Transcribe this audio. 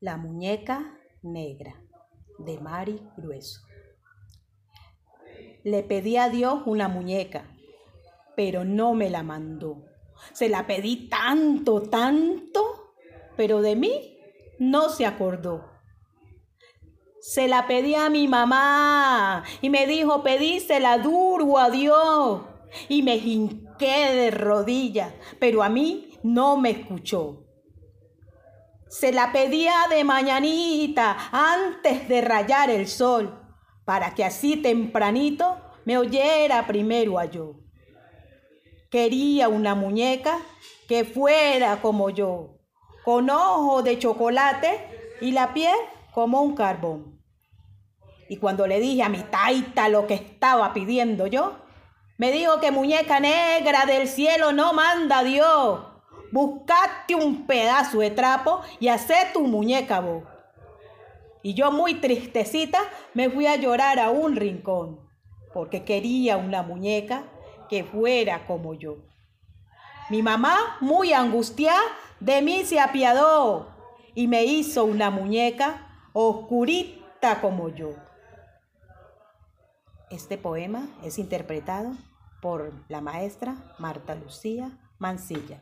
La muñeca negra de Mari Grueso. Le pedí a Dios una muñeca, pero no me la mandó. Se la pedí tanto, tanto, pero de mí no se acordó. Se la pedí a mi mamá y me dijo, pedísela duro a Dios. Y me hinqué de rodillas, pero a mí no me escuchó. Se la pedía de mañanita antes de rayar el sol, para que así tempranito me oyera primero a yo. Quería una muñeca que fuera como yo, con ojo de chocolate y la piel como un carbón. Y cuando le dije a mi taita lo que estaba pidiendo yo, me dijo que muñeca negra del cielo no manda Dios, buscate un pedazo de trapo y hacé tu muñeca vos. Y yo muy tristecita me fui a llorar a un rincón, porque quería una muñeca que fuera como yo. Mi mamá, muy angustiada, de mí se apiadó y me hizo una muñeca oscurita como yo. Este poema es interpretado por la maestra Marta Lucía Mancilla.